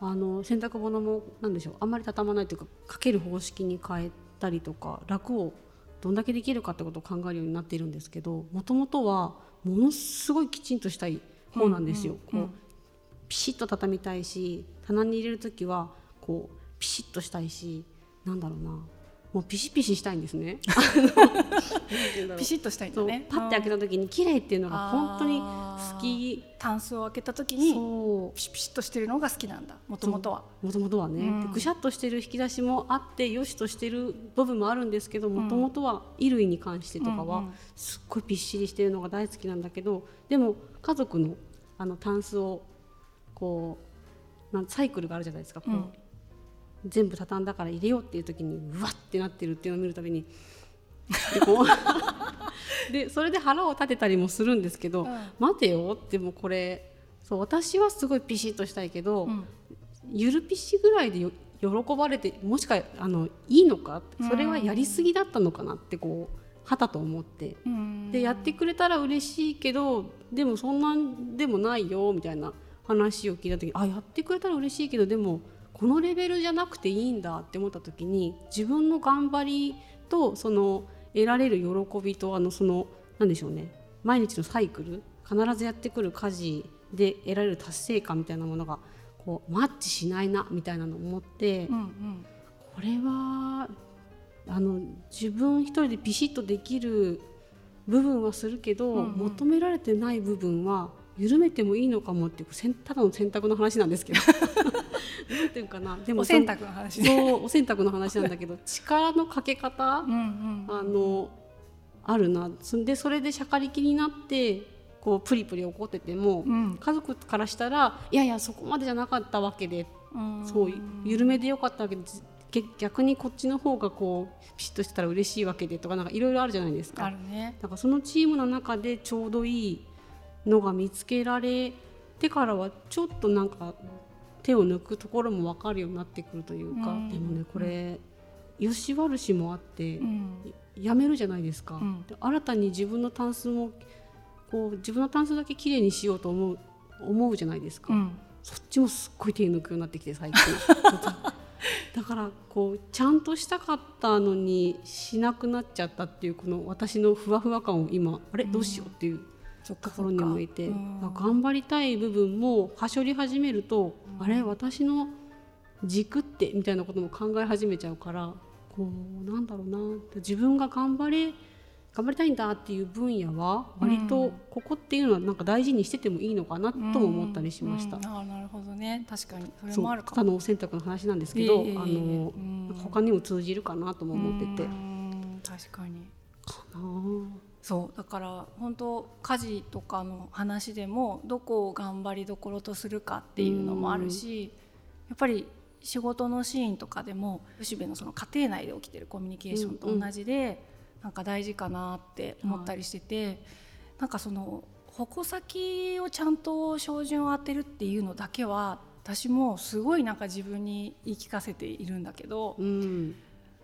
あの洗濯物もなんでしょうあんまり畳まないというかかける方式に変えたりとか楽をどんだけできるかってことを考えるようになっているんですけどもともとはものすごいきちんとしたい方なんですよ。こうピシッと畳みたいし棚に入れる時はこうピシッとしたいしなんだろうなもうピシピシしたいんですね。ピシッとしたいんだね。パッて開けた時に綺麗っていうのが本当に好き。タンスを開けた時にピシピシッとしてるのが好きなんだもともとは。もともとはね、うん、ぐしゃっとしてる引き出しもあってよしとしてる部分もあるんですけどもともとは衣類に関してとかはすっごいびっしりしてるのが大好きなんだけどでも家族のあのタンスをこうなんサイクルがあるじゃないですかこう、うん、全部畳んだから入れようっていう時にうわってなってるっていうのを見るたびに でそれで腹を立てたりもするんですけど、うん、待てよってもこれそう私はすごいピシッとしたいけど、うん、ゆるピシぐらいで喜ばれてもしかあのいいのか？それはやりすぎだったのかなってこうはたと思って、うん、でやってくれたら嬉しいけどでもそんなんでもないよみたいな話を聞いた時あやってくれたら嬉しいけどでもこのレベルじゃなくていいんだって思った時に自分の頑張りとその得られる喜びとあのその何でしょうね毎日のサイクル必ずやってくる家事で得られる達成感みたいなものがこうマッチしないなみたいなのを思って、うんうん、これはあの自分一人でピシッとできる部分はするけど、うんうん、求められてない部分は緩めてもいいのかもっていうただの選択の話なんですけどなんていうかな。でもお洗濯の話、ね、そうお洗濯の話なんだけど 力のかけ方うん、あのあるな。でそれでしゃかりきになってこうプリプリ怒ってても、うん、家族からしたらいやいやそこまでじゃなかったわけで、うん、そう緩めでよかったわけで逆にこっちの方がこうピシッとしてたら嬉しいわけでとかなんかいろいろあるじゃないですか。あるね。だからそのチームの中でちょうどいいのが見つけられてからはちょっとなんか手を抜くところも分かるようになってくるというか、うん、でもねこれ、よし悪しもあって、うん、やめるじゃないですか、うん、新たに自分のタンスもこう自分のタンスだけきれいにしようと思う思うじゃないですか、そっちもすっごい手抜くようになってきて最近。だからこうちゃんとしたかったのにしなくなっちゃったっていうこの私のふわふわ感を今あれ？どうしようっていうところに向いて、頑張りたい部分もはしょり始めると、あれ私の軸ってみたいなことも考え始めちゃうからこうなんだろうな自分が頑張れ頑張りたいんだっていう分野は割とここっていうのはなんか大事にしててもいいのかなとも思ったりしました。うん。うん、あなるほどね。確かに。それもあるか。も。の選択の話なんですけど、えー、あの、うん、他にも通じるかなとも思ってて。確かに。かなそうだから本当家事とかの話でもどこを頑張りどころとするかっていうのもあるしやっぱり仕事のシーンとかでも吉部のその家庭内で起きてるコミュニケーションと同じで、なんか大事かなって思ったりしてて、はい、なんかその矛先をちゃんと照準を当てるっていうのだけは私もすごいなんか自分に言い聞かせているんだけど、うん、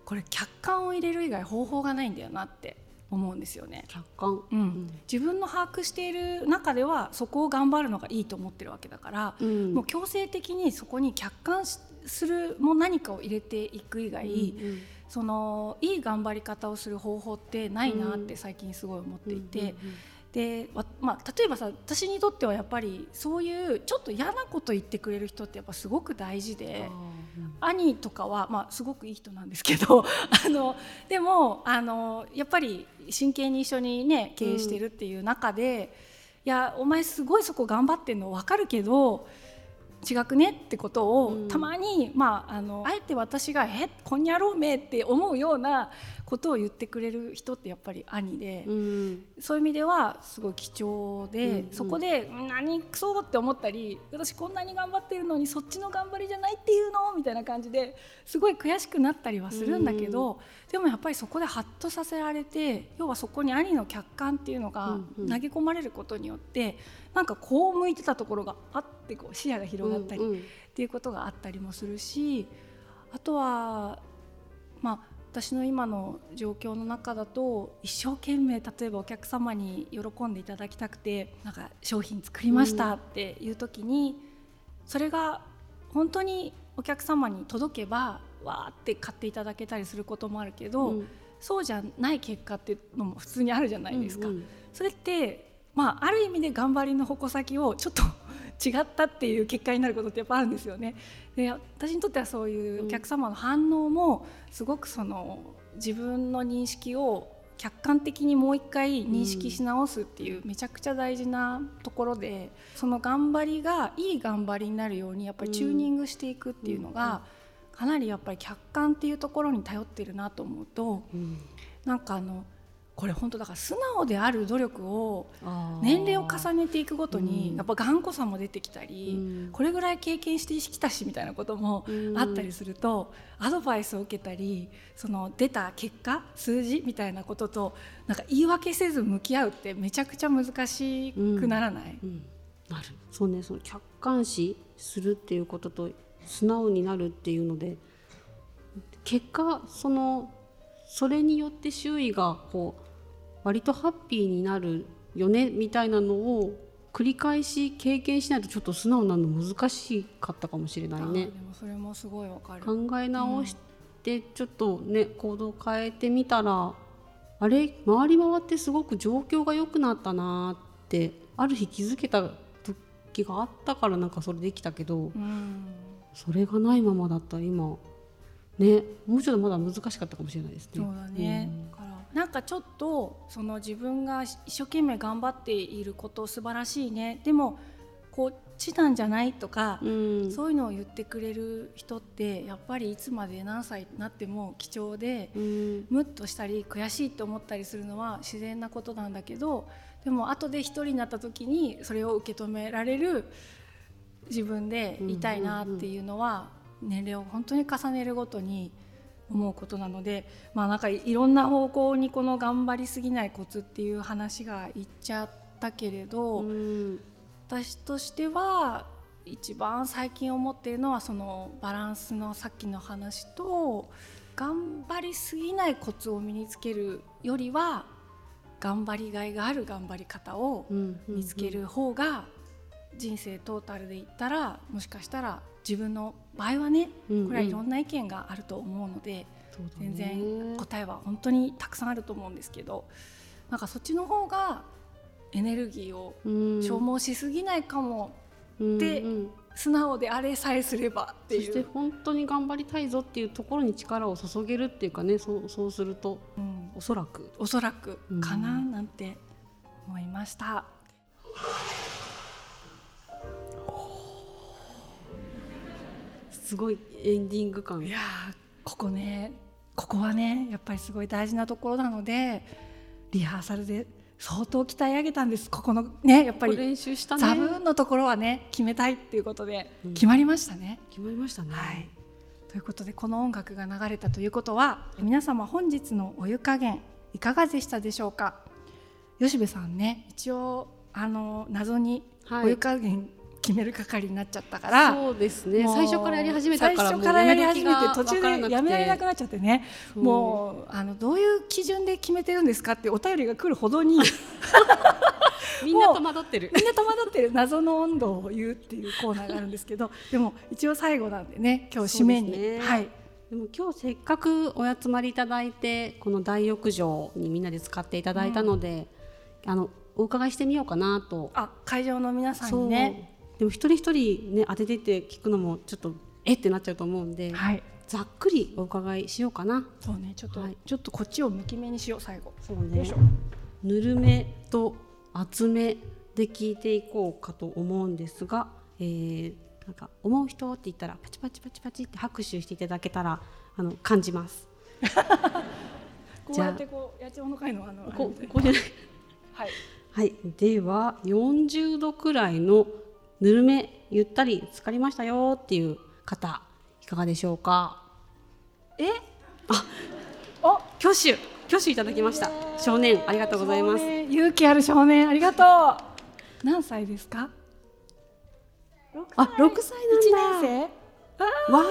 これ客観を入れる以外方法がないんだよなって思うんですよね。客観、うん、自分の把握している中ではそこを頑張るのがいいと思ってるわけだから、うん、もう強制的にそこに客観するもう何かを入れていく以外、うんうん、そのいい頑張り方をする方法ってないなって最近すごい思っていて。うんうんうん。でまあ、例えばさ私にとってはやっぱりそういうちょっと嫌なこと言ってくれる人ってやっぱすごく大事で、うん、兄とかは、まあ、すごくいい人なんですけどあのでもあのやっぱり真剣に一緒にね経営してるっていう中で、うん、いやお前すごいそこ頑張ってんの分かるけど違くねってことを、たまに、まあ、あのあえて私が「えこんにゃろうめ」って思うようなことを言ってくれる人ってやっぱり兄で、うん、そういう意味ではすごい貴重で、うんうん、そこで「何くそ!」って思ったり「私こんなに頑張ってるのにそっちの頑張りじゃないっていうの?」みたいな感じですごい悔しくなったりはするんだけど、うん、でもやっぱりそこでハッとさせられて要はそこに兄の客観っていうのが投げ込まれることによって、うんうん、なんかこう向いてたところがあってこう視野が広がったりっていうことがあったりもするしあとはまあ私の今の状況の中だと一生懸命例えばお客様に喜んでいただきたくてなんか商品作りましたっていう時に、それが本当にお客様に届けばわーって買っていただけたりすることもあるけど、うん、そうじゃない結果っていうのも普通にあるじゃないですか。うんうん、それってまあ、ある意味で頑張りの矛先をちょっと違ったっていう結果になることってやっぱあるんですよね。で私にとってはそういうお客様の反応もすごくその自分の認識を客観的にもう一回認識し直すっていうめちゃくちゃ大事なところで、その頑張りがいい頑張りになるようにやっぱりチューニングしていくっていうのが、かなりやっぱり客観っていうところに頼ってるなと思うと、うん、なんかあのこれ本当だから素直である努力を年齢を重ねていくごとにやっぱ頑固さも出てきたり、これぐらい経験してきたしみたいなこともあったりすると、アドバイスを受けたりその出た結果数字みたいなこととなんか言い訳せず向き合うってめちゃくちゃ難しくならない、うん。うん、なる。そうね。その客観視するっていうことと素直になるっていうので結果そのそれによって周囲がこう割とハッピーになるよねみたいなのを繰り返し経験しないとちょっと素直なの難しかったかもしれないね。でもそれもすごいわかる。考え直してちょっとね、うん、行動変えてみたらあれ回り回ってすごく状況が良くなったなってある日気づけた時があったからなんかそれできたけど、うん、それがないままだったら今。ねもうちょっとまだ難しかったかもしれないですね。そうだね、うんなんかちょっとその自分が一生懸命頑張っていること素晴らしいね。でもこっちなんじゃないとか、うん、そういうのを言ってくれる人ってやっぱりいつまで何歳になっても貴重で、うん、ムッとしたり悔しいと思ったりするのは自然なことなんだけどでも後で一人になった時にそれを受け止められる自分でいたいなっていうのは年齢を本当に重ねるごとに思うことなので、まあ、なんかいろんな方向にこの頑張りすぎないコツっていう話がいっちゃったけれど、うん、私としては一番最近思っているのはそのバランスのさっきの話と頑張りすぎないコツを身につけるよりは頑張りがいがある頑張り方を見つける方が人生トータルで言ったらもしかしたら自分の場合はねこれはいろんな意見があると思うので、うんうん、全然答えは本当にたくさんあると思うんですけどなんかそっちの方がエネルギーを消耗しすぎないかもって素直であれさえすればっていう。そして本当に頑張りたいぞっていうところに力を注げるっていうかねそうそうすると、うん、おそらく。おそらくかななんて思いました。すごいエンディング感。いやここねここはねやっぱりすごい大事なところなのでリハーサルで相当鍛え上げたんです。ここのねやっぱり練習した、ね、ザブーンのところはね決めたいっていうことで決まりましたね。うん、決まりましたね、はい、ということでこの音楽が流れたということは皆様本日のお湯加減いかがでしたでしょうか？吉部さんね一応あの謎にお湯加減決める係になっちゃったからそうですね。最初からやり始めたから最初からやり始めて途中でやめられなくなっちゃってね。もうあのどういう基準で決めてるんですかってお便りが来るほどに みんな戸惑ってる。みんな戸惑ってる。謎の温度を言うっていうコーナーがあるんですけどでも一応最後なんでね今日締めに、ね、はい。でも今日せっかくお集まりいただいてこの大浴場にみんなで使っていただいたので、うん、あのお伺いしてみようかなと。あ会場の皆さんにねでも一人一人ね当ててって聞くのもちょっとえ？ってなっちゃうと思うんで、はい、ざっくりお伺いしようかな。そうねちょっと、はい、ちょっとこっちを向き目にしよう最後。そうね。ぬるめと厚めで聞いていこうかと思うんですが、えー、なんか思う人って言ったらパチパチパチパチって拍手していただけたらあの感じます。こうやってこう八千代の会のあのここうじゃない。はい、はい、では40度くらいのぬるめゆったり浸かりましたよっていう方いかがでしょうか？え？あお挙手挙手いただきました。少年ありがとうございます。勇気ある少年ありがとう。何歳ですか？あ六歳なんだ。1年生？わあ。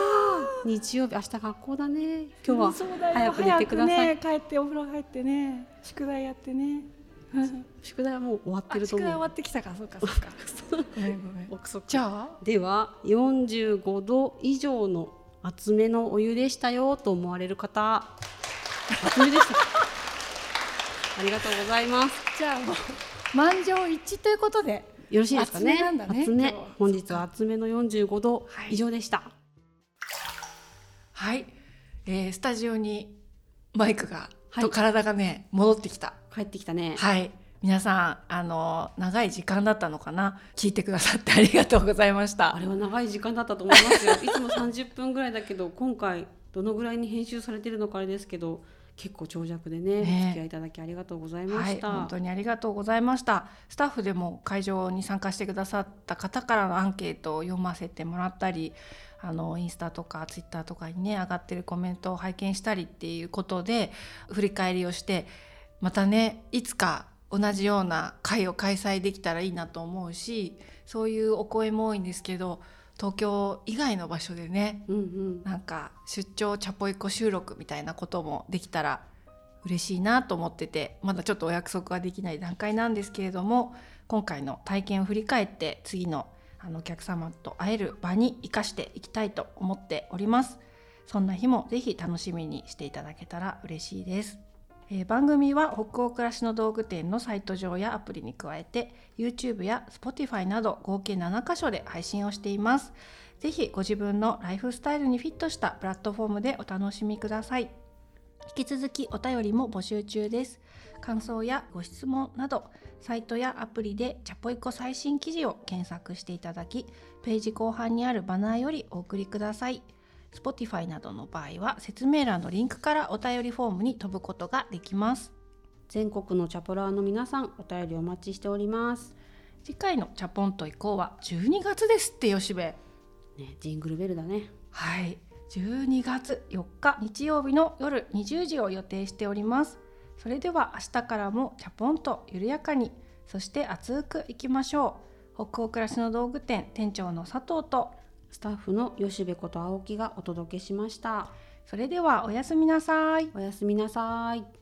日曜日明日学校だね。今日は早く寝てください、ね、帰ってお風呂入ってね宿題やってね 宿題はもう終わってると思う。宿題終わってきたか、そうか、そうか。ごめん、ごめん。じゃあ？では、45度以上の厚めのお湯でしたよと思われる方。厚めでした。ありがとうございます。じゃあ、もう満場一致ということで。よろしいですかね？厚め、ね、厚め本日は厚めの45度以上でした。はい、はい、えー、スタジオにマイクがと体がね戻ってきた。帰ってきたね。はい。皆さんあの長い時間だったのかな？聞いてくださってありがとうございました。あれは長い時間だったと思いますよ。いつも30分ぐらいだけど今回どのぐらいに編集されてるのかあれですけど結構長尺でね、ね、お付き合いいただきありがとうございました、はい、本当にありがとうございました。スタッフでも会場に参加してくださった方からのアンケートを読ませてもらったりあのインスタとかツイッターとかにね上がってるコメントを拝見したりっていうことで振り返りをしてまたねいつか同じような会を開催できたらいいなと思うしそういうお声も多いんですけど東京以外の場所でね、うんうん、なんか出張チャポイコ収録みたいなこともできたら嬉しいなと思っててまだちょっとお約束はできない段階なんですけれども今回の体験を振り返って次のあのお客様と会える場に生かしていきたいと思っておりますそんな日もぜひ楽しみにしていただけたら嬉しいですえー、番組は北欧暮らしの道具店のサイト上やアプリに加えて YouTube や Spotify など合計7カ所で配信をしています。ぜひご自分のライフスタイルにフィットしたプラットフォームでお楽しみください。引き続きお便りも募集中です。感想やご質問など、サイトやアプリでチャポイコ最新記事を検索していただき、ページ後半にあるバナーよりお送りください。Spotify などの場合は説明欄のリンクからお便りフォームに飛ぶことができます。全国のチャポラーの皆さんお便りお待ちしております。次回のチャポンと以降は12月ですって吉部ねジングルベルだね。はい。12月4日日曜日の夜20時を予定しておりますそれでは明日からもチャポンと緩やかにそして熱くいきましょう。北欧暮らしの道具店店長の佐藤とスタッフの吉部こと青木がお届けしました。それではおやすみなさい。おやすみなさい